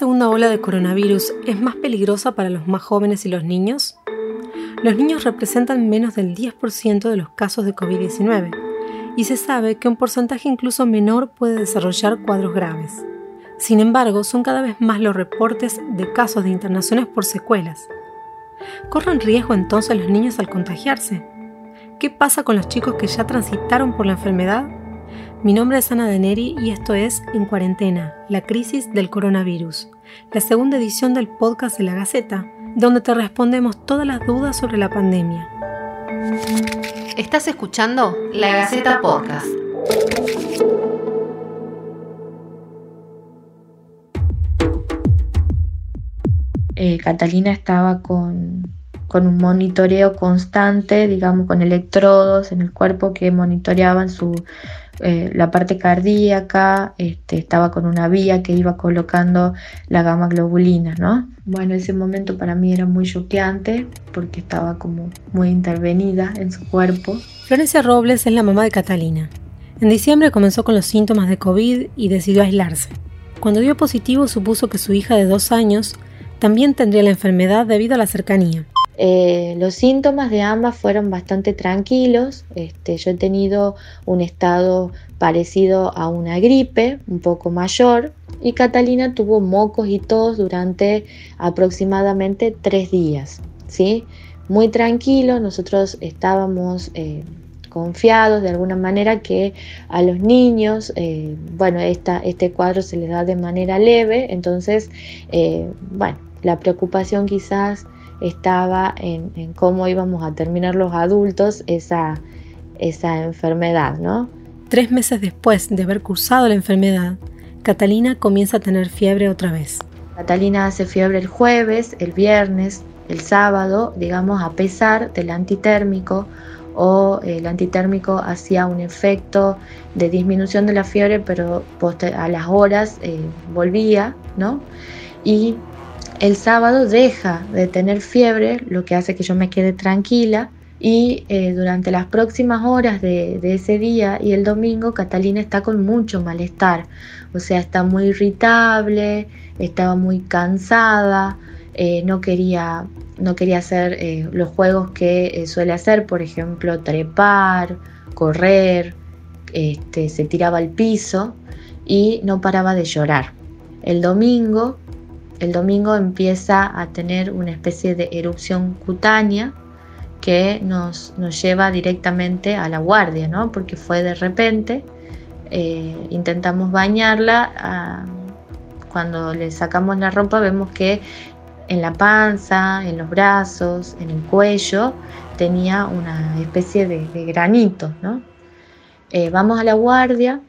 segunda ola de coronavirus es más peligrosa para los más jóvenes y los niños? Los niños representan menos del 10% de los casos de COVID-19 y se sabe que un porcentaje incluso menor puede desarrollar cuadros graves. Sin embargo, son cada vez más los reportes de casos de internaciones por secuelas. ¿Corren riesgo entonces los niños al contagiarse? ¿Qué pasa con los chicos que ya transitaron por la enfermedad? Mi nombre es Ana Deneri y esto es En Cuarentena, la crisis del coronavirus, la segunda edición del podcast de la Gaceta, donde te respondemos todas las dudas sobre la pandemia. Estás escuchando La Gaceta Podcast. Eh, Catalina estaba con, con un monitoreo constante, digamos, con electrodos en el cuerpo que monitoreaban su, eh, la parte cardíaca, este, estaba con una vía que iba colocando la gama globulina, ¿no? Bueno, ese momento para mí era muy choqueante porque estaba como muy intervenida en su cuerpo. Florencia Robles es la mamá de Catalina. En diciembre comenzó con los síntomas de COVID y decidió aislarse. Cuando dio positivo supuso que su hija de dos años también tendría la enfermedad debido a la cercanía. Eh, los síntomas de ambas fueron bastante tranquilos. Este, yo he tenido un estado parecido a una gripe, un poco mayor, y Catalina tuvo mocos y tos durante aproximadamente tres días. ¿sí? Muy tranquilo, nosotros estábamos eh, confiados de alguna manera que a los niños, eh, bueno, este cuadro se les da de manera leve, entonces, bueno, la preocupación quizás estaba en, cómo íbamos a terminar los adultos esa, esa enfermedad, ¿no? Tres meses después de haber cursado la enfermedad, Catalina comienza a tener fiebre otra vez. Catalina hace fiebre el jueves, el viernes, el sábado, digamos, a pesar del antitérmico o el antitérmico hacía un efecto de disminución de la fiebre, pero a las horas eh, volvía, ¿no? Y el sábado deja de tener fiebre, lo que hace que yo me quede tranquila. Y eh, durante las próximas horas de, ese día y el domingo, Catalina está con mucho malestar. O sea, está muy irritable, estaba muy cansada, eh, no, quería, no quería hacer eh, los juegos que suele hacer, por ejemplo, trepar, correr, este, se tiraba al piso y no paraba de llorar. El domingo el domingo empieza a tener una especie de erupción cutánea que nos, nos lleva directamente a la guardia, ¿no? porque fue de repente. Eh, intentamos bañarla, ah, cuando le sacamos la ropa vemos que en la panza, en los brazos, en el cuello, tenía una especie de, granito. ¿no? Eh, vamos a la guardia,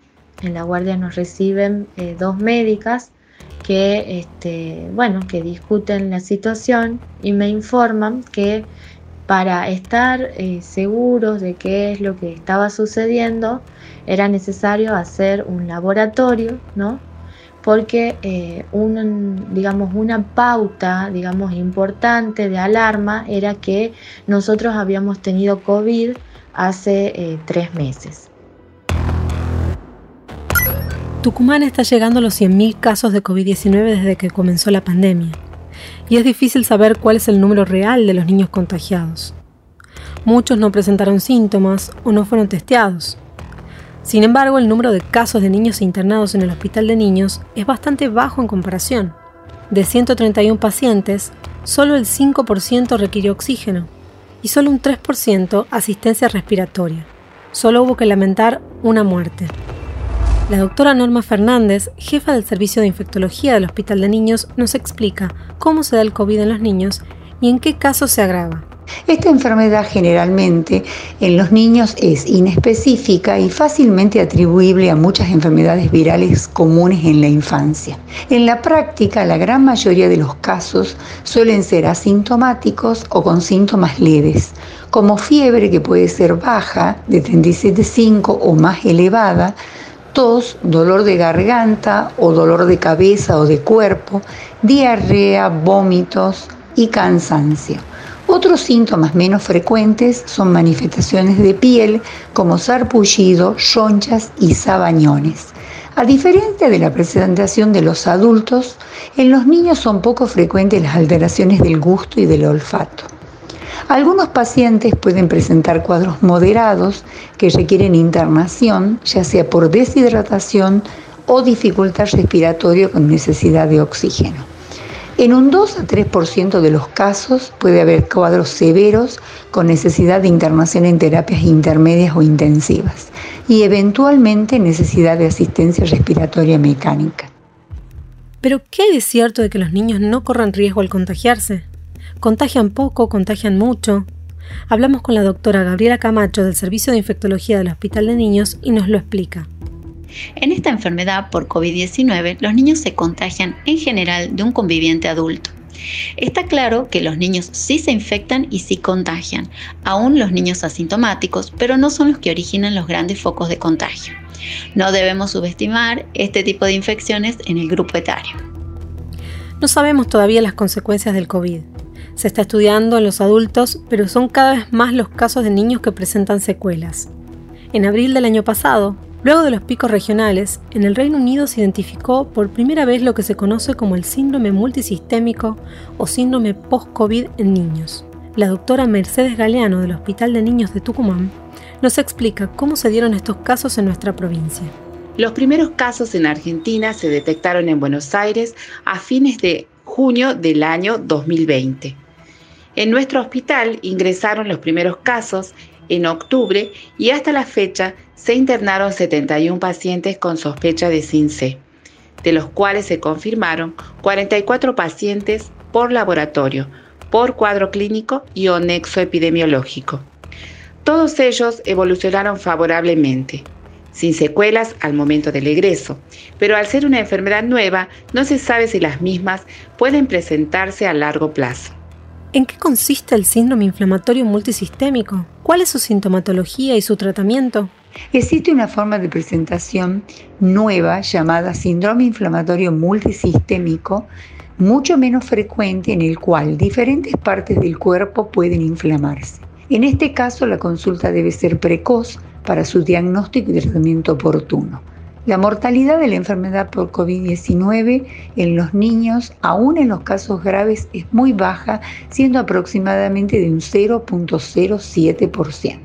en la guardia nos reciben eh, dos médicas que, este, bueno, que discuten la situación y me informan que para estar eh, seguros de qué es lo que estaba sucediendo, era necesario hacer un laboratorio, ¿no? Porque eh, digamos, una pauta digamos, importante de alarma era que nosotros habíamos tenido COVID hace eh, tres meses. Tucumán está llegando a los 100.000 casos de COVID-19 desde que comenzó la pandemia, y es difícil saber cuál es el número real de los niños contagiados. Muchos no presentaron síntomas o no fueron testeados. Sin embargo, el número de casos de niños internados en el hospital de niños es bastante bajo en comparación. De 131 pacientes, solo el 5% requirió oxígeno y solo un 3% asistencia respiratoria. Solo hubo que lamentar una muerte. La doctora Norma Fernández, jefa del Servicio de Infectología del Hospital de Niños, nos explica cómo se da el COVID en los niños y en qué casos se agrava. Esta enfermedad generalmente en los niños es inespecífica y fácilmente atribuible a muchas enfermedades virales comunes en la infancia. En la práctica, la gran mayoría de los casos suelen ser asintomáticos o con síntomas leves, como fiebre que puede ser baja, de 37,5 o más elevada, tos, dolor de garganta o dolor de cabeza o de cuerpo, diarrea, vómitos y cansancio. Otros síntomas menos frecuentes son manifestaciones de piel como sarpullido, ronchas y sabañones. A diferencia de la presentación de los adultos, en los niños son poco frecuentes las alteraciones del gusto y del olfato. Algunos pacientes pueden presentar cuadros moderados que requieren internación, ya sea por deshidratación o dificultad respiratoria con necesidad de oxígeno. En un 2 a 3% de los casos puede haber cuadros severos con necesidad de internación en terapias intermedias o intensivas y eventualmente necesidad de asistencia respiratoria mecánica. Pero, ¿qué es cierto de que los niños no corran riesgo al contagiarse? ¿Contagian poco? ¿Contagian mucho? Hablamos con la doctora Gabriela Camacho del Servicio de Infectología del Hospital de Niños y nos lo explica. En esta enfermedad por COVID-19, los niños se contagian en general de un conviviente adulto. Está claro que los niños sí se infectan y sí contagian, aún los niños asintomáticos, pero no son los que originan los grandes focos de contagio. No debemos subestimar este tipo de infecciones en el grupo etario. No sabemos todavía las consecuencias del COVID. Se está estudiando en los adultos, pero son cada vez más los casos de niños que presentan secuelas. En abril del año pasado, Luego de los picos regionales, en el Reino Unido se identificó por primera vez lo que se conoce como el síndrome multisistémico o síndrome post-COVID en niños. La doctora Mercedes Galeano del Hospital de Niños de Tucumán nos explica cómo se dieron estos casos en nuestra provincia. Los primeros casos en Argentina se detectaron en Buenos Aires a fines de junio del año 2020. En nuestro hospital ingresaron los primeros casos en octubre y hasta la fecha se internaron 71 pacientes con sospecha de SINC, de los cuales se confirmaron 44 pacientes por laboratorio, por cuadro clínico y o nexo epidemiológico. Todos ellos evolucionaron favorablemente, sin secuelas al momento del egreso, pero al ser una enfermedad nueva no se sabe si las mismas pueden presentarse a largo plazo. ¿En qué consiste el síndrome inflamatorio multisistémico? ¿Cuál es su sintomatología y su tratamiento? Existe una forma de presentación nueva llamada síndrome inflamatorio multisistémico, mucho menos frecuente en el cual diferentes partes del cuerpo pueden inflamarse. En este caso, la consulta debe ser precoz para su diagnóstico y tratamiento oportuno. La mortalidad de la enfermedad por COVID-19 en los niños, aún en los casos graves, es muy baja, siendo aproximadamente de un 0.07%.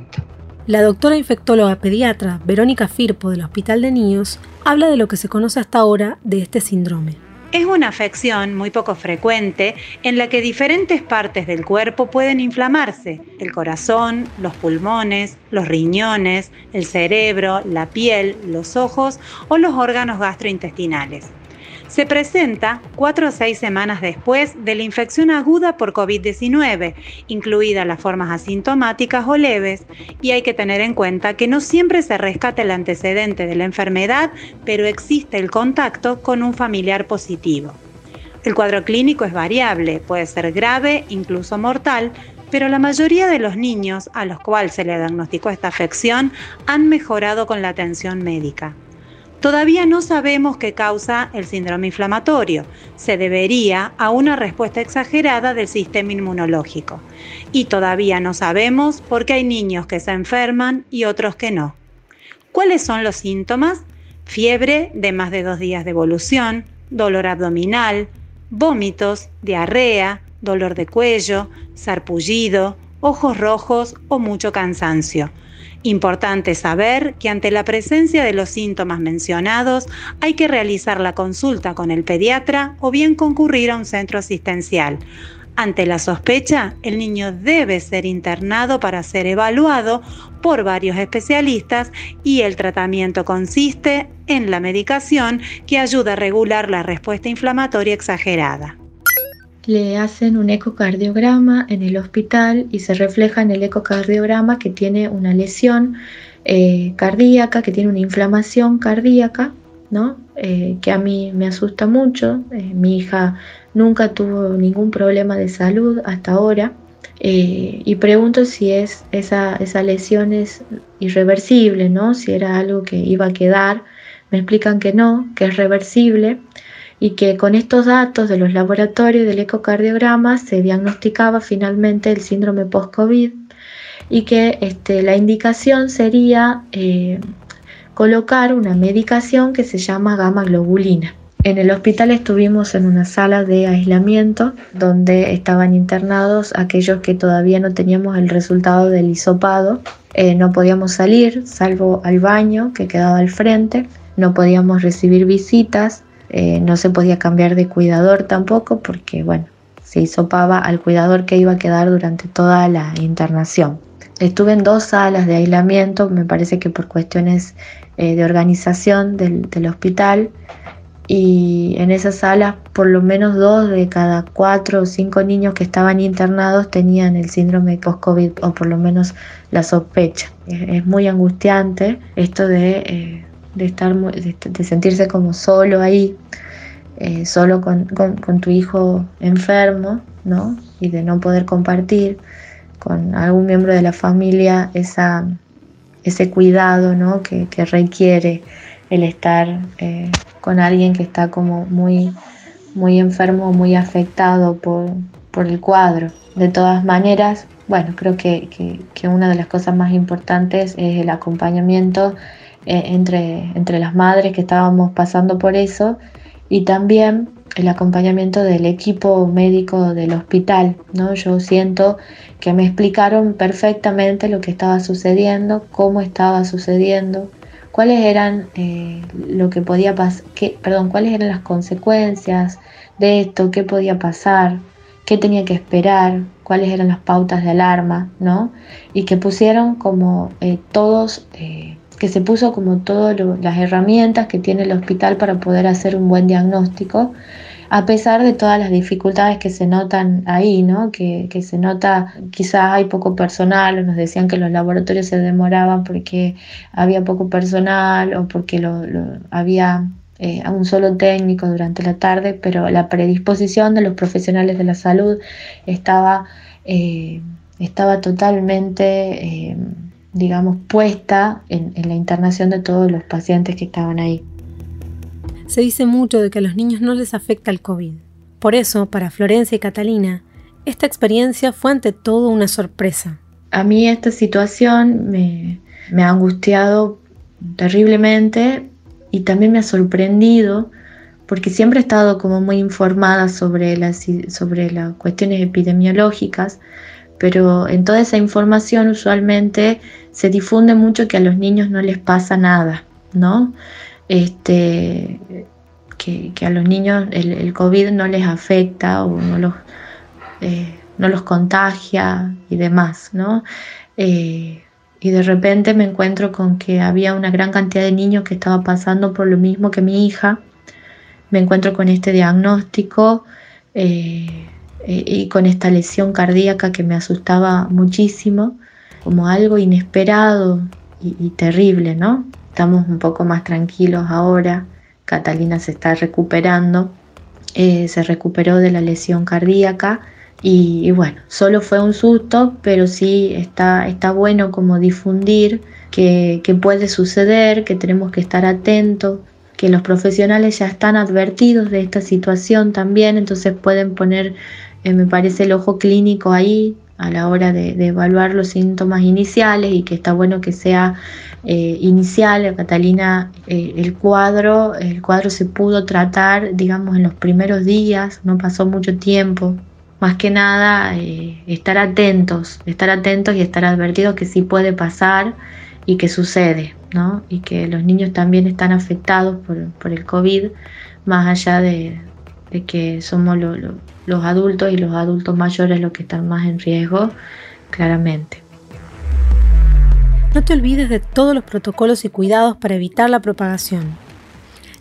La doctora infectóloga pediatra Verónica Firpo del Hospital de Niños habla de lo que se conoce hasta ahora de este síndrome. Es una afección muy poco frecuente en la que diferentes partes del cuerpo pueden inflamarse, el corazón, los pulmones, los riñones, el cerebro, la piel, los ojos o los órganos gastrointestinales. Se presenta cuatro o seis semanas después de la infección aguda por COVID-19, incluidas las formas asintomáticas o leves, y hay que tener en cuenta que no siempre se rescata el antecedente de la enfermedad, pero existe el contacto con un familiar positivo. El cuadro clínico es variable, puede ser grave, incluso mortal, pero la mayoría de los niños a los cuales se le diagnosticó esta afección han mejorado con la atención médica. Todavía no sabemos qué causa el síndrome inflamatorio. Se debería a una respuesta exagerada del sistema inmunológico. Y todavía no sabemos por qué hay niños que se enferman y otros que no. ¿Cuáles son los síntomas? Fiebre de más de dos días de evolución, dolor abdominal, vómitos, diarrea, dolor de cuello, sarpullido, ojos rojos o mucho cansancio Importante saber que ante la presencia de los síntomas mencionados hay que realizar la consulta con el pediatra o bien concurrir a un centro asistencial. Ante la sospecha, el niño debe ser internado para ser evaluado por varios especialistas y el tratamiento consiste en la medicación que ayuda a regular la respuesta inflamatoria exagerada le hacen un ecocardiograma en el hospital y se refleja en el ecocardiograma que tiene una lesión eh, cardíaca, que tiene una inflamación cardíaca, ¿no? Eh, que a mí me asusta mucho. Eh, mi hija nunca tuvo ningún problema de salud hasta ahora. y pregunto si es esa, esa lesión es irreversible, ¿no? si era algo que iba a quedar. Me explican que no, que es reversible y que con estos datos de los laboratorios del ecocardiograma se diagnosticaba finalmente el síndrome post-COVID y que este, la indicación sería eh, colocar una medicación que se llama gamma globulina. En el hospital estuvimos en una sala de aislamiento donde estaban internados aquellos que todavía no teníamos el resultado del hisopado. Eh, no podíamos salir, salvo al baño que quedaba al frente. No podíamos recibir visitas. Eh, no se podía cambiar de cuidador tampoco porque, bueno, se hisopaba al cuidador que iba a quedar durante toda la internación. Estuve en dos salas de aislamiento, me parece que por cuestiones eh, de organización del, hospital y en esa sala por lo menos dos de cada cuatro o cinco niños que estaban internados tenían el síndrome post-COVID o por lo menos la sospecha. Es, muy angustiante esto de, eh, estar de, sentirse como solo ahí, eh, solo con, tu hijo enfermo, ¿no? Y de no poder compartir con algún miembro de la familia esa, ese cuidado, ¿no? Que, que requiere el estar eh, con alguien que está como muy, muy enfermo, muy afectado por, el cuadro. De todas maneras, bueno, creo que, una de las cosas más importantes es el acompañamiento eh, entre, entre las madres que estábamos pasando por eso y también el acompañamiento del equipo médico del hospital. ¿no? Yo siento que me explicaron perfectamente lo que estaba sucediendo, cómo estaba sucediendo, cuáles eran eh, lo que podía pasar, perdón, cuáles eran las consecuencias de esto, qué podía pasar, qué tenía que esperar, cuáles eran las pautas de alarma, ¿no? Y que pusieron como eh, todos, que se puso como todas las herramientas que tiene el hospital para poder hacer un buen diagnóstico a pesar de todas las dificultades que se notan ahí, ¿no? que, se nota quizás hay poco personal, nos decían que los laboratorios se demoraban porque había poco personal o porque lo, había eh, un solo técnico durante la tarde, pero la predisposición de los profesionales de la salud estaba, eh, estaba totalmente, eh, digamos, puesta en la internación de todos los pacientes que estaban ahí. Se dice mucho de que a los niños no les afecta el COVID. Por eso, para Florencia y Catalina, esta experiencia fue ante todo una sorpresa. A mí esta situación me, ha angustiado terriblemente y también me ha sorprendido porque siempre he estado como muy informada sobre las, sobre las cuestiones epidemiológicas, pero en toda esa información usualmente se difunde mucho que a los niños no les pasa nada, ¿no? este, que, a los niños el, COVID no les afecta o no los, eh, no los contagia y demás, ¿no? Eh, y de repente me encuentro con que había una gran cantidad de niños que estaban pasando por lo mismo que mi hija. Me encuentro con este diagnóstico eh, y con esta lesión cardíaca que me asustaba muchísimo, como algo inesperado y terrible, ¿no? Estamos un poco más tranquilos ahora. Catalina se está recuperando. Eh, se recuperó de la lesión cardíaca. Y, bueno, solo fue un susto, pero sí está, está bueno como difundir que, puede suceder, que tenemos que estar atentos, que los profesionales ya están advertidos de esta situación también, entonces pueden poner, eh, me parece, el ojo clínico ahí a la hora de, evaluar los síntomas iniciales y que está bueno que sea eh, inicial. Catalina, eh, el cuadro, el cuadro se pudo tratar, digamos, en los primeros días, no pasó mucho tiempo. Más que nada, estar atentos, estar atentos y estar advertidos que sí puede pasar y que sucede, ¿no? Y que los niños también están afectados por, por el COVID, más allá de, de que somos los adultos y los adultos mayores los que están más en riesgo, claramente. No te olvides de todos los protocolos y cuidados para evitar la propagación.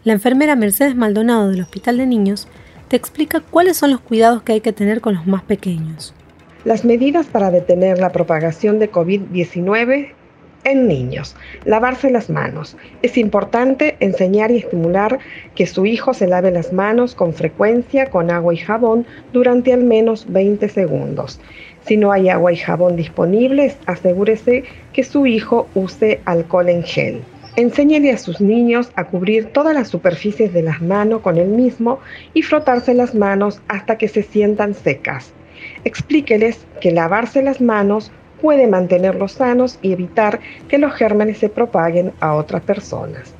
La enfermera Mercedes Maldonado del Hospital de Niños te explica cuáles son los cuidados que hay que tener con los más pequeños. Las medidas para detener la propagación de COVID-19 en niños. Lavarse las manos. Es importante enseñar y estimular que su hijo se lave las manos con frecuencia con agua y jabón durante al menos 20 segundos. Si no hay agua y jabón disponibles, asegúrese que su hijo use alcohol en gel. Enséñele a sus niños a cubrir todas las superficies de las manos con el mismo y frotarse las manos hasta que se sientan secas. Explíqueles que lavarse las manos puede mantenerlos sanos y evitar que los gérmenes se propaguen a otras personas.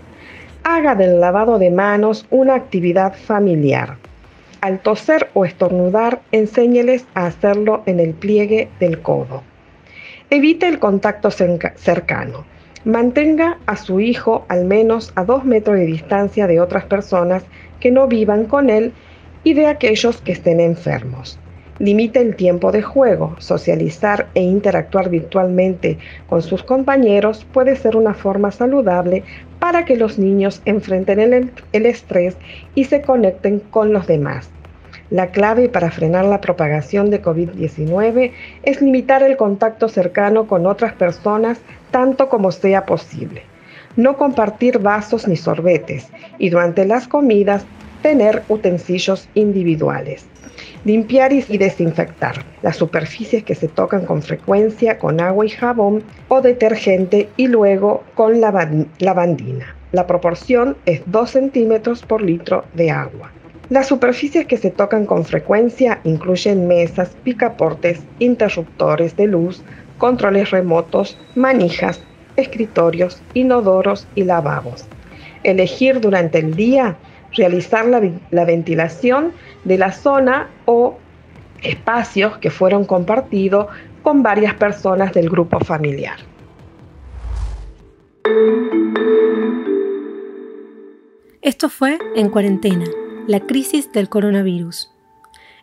Haga del lavado de manos una actividad familiar. Al toser o estornudar, enséñeles a hacerlo en el pliegue del codo. Evite el contacto cercano. Mantenga a su hijo al menos a dos metros de distancia de otras personas que no vivan con él y de aquellos que estén enfermos. Limite el tiempo de juego. Socializar e interactuar virtualmente con sus compañeros puede ser una forma saludable para que los niños enfrenten el, el estrés y se conecten con los demás. La clave para frenar la propagación de COVID-19 es limitar el contacto cercano con otras personas tanto como sea posible. No compartir vasos ni sorbetes y durante las comidas tener utensilios individuales. Limpiar y desinfectar las superficies que se tocan con frecuencia con agua y jabón o detergente y luego con lavandina. La proporción es 2 centímetros por litro de agua. Las superficies que se tocan con frecuencia incluyen mesas, picaportes, interruptores de luz, controles remotos, manijas, escritorios, inodoros y lavabos. Elegir durante el día realizar la, la, ventilación de la zona o espacios que fueron compartidos con varias personas del grupo familiar. Esto fue En Cuarentena la crisis del coronavirus.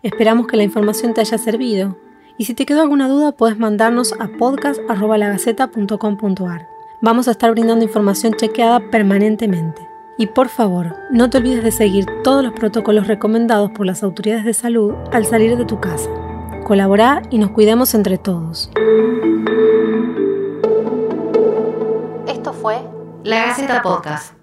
Esperamos que la información te haya servido y si te quedó alguna duda puedes mandarnos a podcast.lagaceta.com.ar. Vamos a estar brindando información chequeada permanentemente. Y por favor, no te olvides de seguir todos los protocolos recomendados por las autoridades de salud al salir de tu casa. Colabora y nos cuidemos entre todos. Esto fue La Gaceta Podcast.